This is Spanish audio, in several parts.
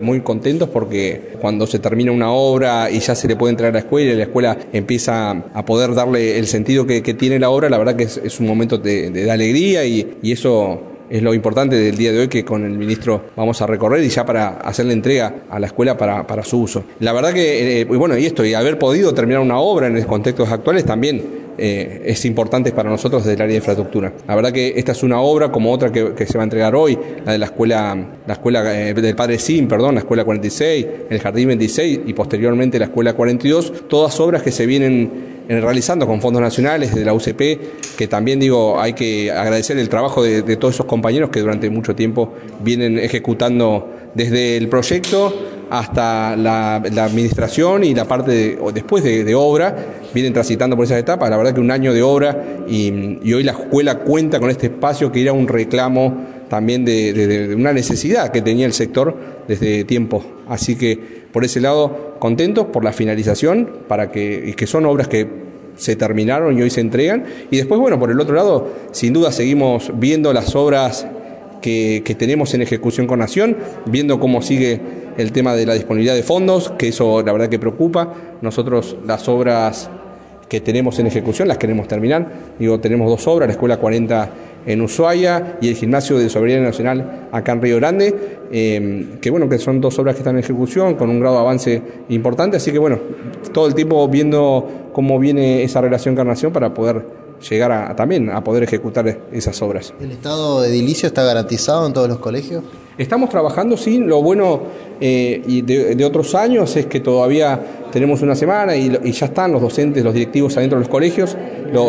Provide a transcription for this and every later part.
Muy contentos porque cuando se termina una obra y ya se le puede entrar a la escuela y la escuela empieza a poder darle el sentido que, tiene la obra, la verdad que es, un momento de, alegría y, eso es lo importante del día de hoy que con el ministro vamos a recorrer y ya para hacer la entrega a la escuela para, su uso. La verdad que, eh, bueno, y esto, y haber podido terminar una obra en los contextos actuales también eh, es importante para nosotros desde el área de infraestructura. La verdad que esta es una obra como otra que, se va a entregar hoy, la de la escuela, la escuela eh, del Padre Sim, perdón, la escuela 46, el Jardín 26 y posteriormente la escuela 42, todas obras que se vienen eh, realizando con fondos nacionales de la UCP, que también digo, hay que agradecer el trabajo de, todos esos compañeros que durante mucho tiempo vienen ejecutando desde el proyecto hasta la, administración y la parte después de, obra, vienen transitando por esas etapas. La verdad que un año de obra y, hoy la escuela cuenta con este espacio que era un reclamo también de, una necesidad que tenía el sector desde tiempo. Así que por ese lado, contentos por la finalización, para que, que son obras que se terminaron y hoy se entregan. Y después, bueno, por el otro lado, sin duda seguimos viendo las obras que, que tenemos en ejecución con Nación, viendo cómo sigue el tema de la disponibilidad de fondos, que eso la verdad que preocupa. Nosotros las obras que tenemos en ejecución las queremos terminar. Digo, tenemos dos obras, la Escuela 40 en Ushuaia y el Gimnasio de Soberanía Nacional acá en Río Grande, eh, que bueno, que son dos obras que están en ejecución con un grado de avance importante, así que bueno, todo el tiempo viendo cómo viene esa relación con Nación para poder llegar a, también a poder ejecutar esas obras. ¿El estado de edilicio está garantizado en todos los colegios? Estamos trabajando, sí, lo bueno eh, y de, otros años es que todavía tenemos una semana y, ya están los docentes, los directivos adentro de los colegios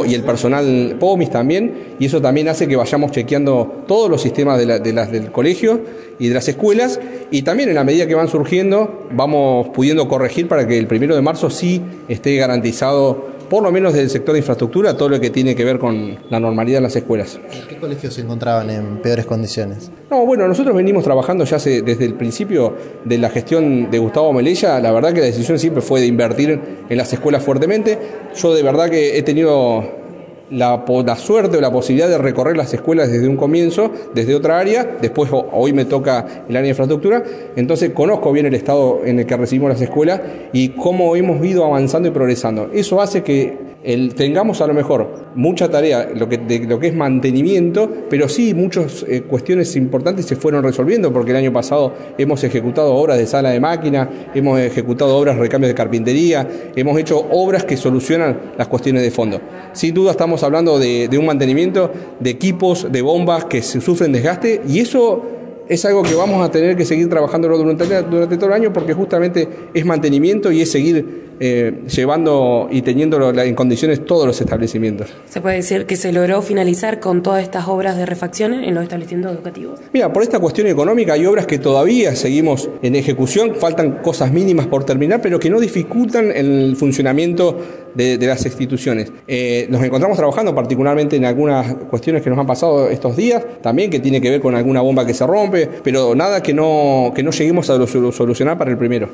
y el personal POMIS también, y eso también hace que vayamos chequeando todos los sistemas de, de las del colegio y de las escuelas, y también en la medida que van surgiendo vamos pudiendo corregir para que el primero de marzo sí esté garantizado por lo menos del sector de infraestructura, todo lo que tiene que ver con la normalidad en las escuelas. ¿Qué colegios se encontraban en peores condiciones? No, bueno, nosotros venimos trabajando ya desde el principio de la gestión de Gustavo Melella, la verdad que la decisión siempre fue de invertir en las escuelas fuertemente. Yo de verdad que he tenido la, suerte o la posibilidad de recorrer las escuelas desde un comienzo, desde otra área, después hoy me toca el área de infraestructura, entonces conozco bien el estado en el que recibimos las escuelas y cómo hemos ido avanzando y progresando. Eso hace que tengamos a lo mejor mucha tarea lo que, de lo que es mantenimiento, pero sí muchas eh, cuestiones importantes se fueron resolviendo, porque el año pasado hemos ejecutado obras de sala de máquina, hemos ejecutado obras de recambio de carpintería, hemos hecho obras que solucionan las cuestiones de fondo. Sin duda estamos hablando de, de un mantenimiento de equipos, de bombas que sufren desgaste y eso es algo que vamos a tener que seguir trabajando durante, durante todo el año porque justamente es mantenimiento y es seguir eh, llevando y teniendo en condiciones todos los establecimientos. ¿Se puede decir que se logró finalizar con todas estas obras de refacción en los establecimientos educativos? Mira, por esta cuestión económica hay obras que todavía seguimos en ejecución, faltan cosas mínimas por terminar, pero que no dificultan el funcionamiento de, las instituciones. Eh, nos encontramos trabajando particularmente en algunas cuestiones que nos han pasado estos días, también que tiene que ver con alguna bomba que se rompe, pero nada que no, que no lleguemos a solucionar para el primero.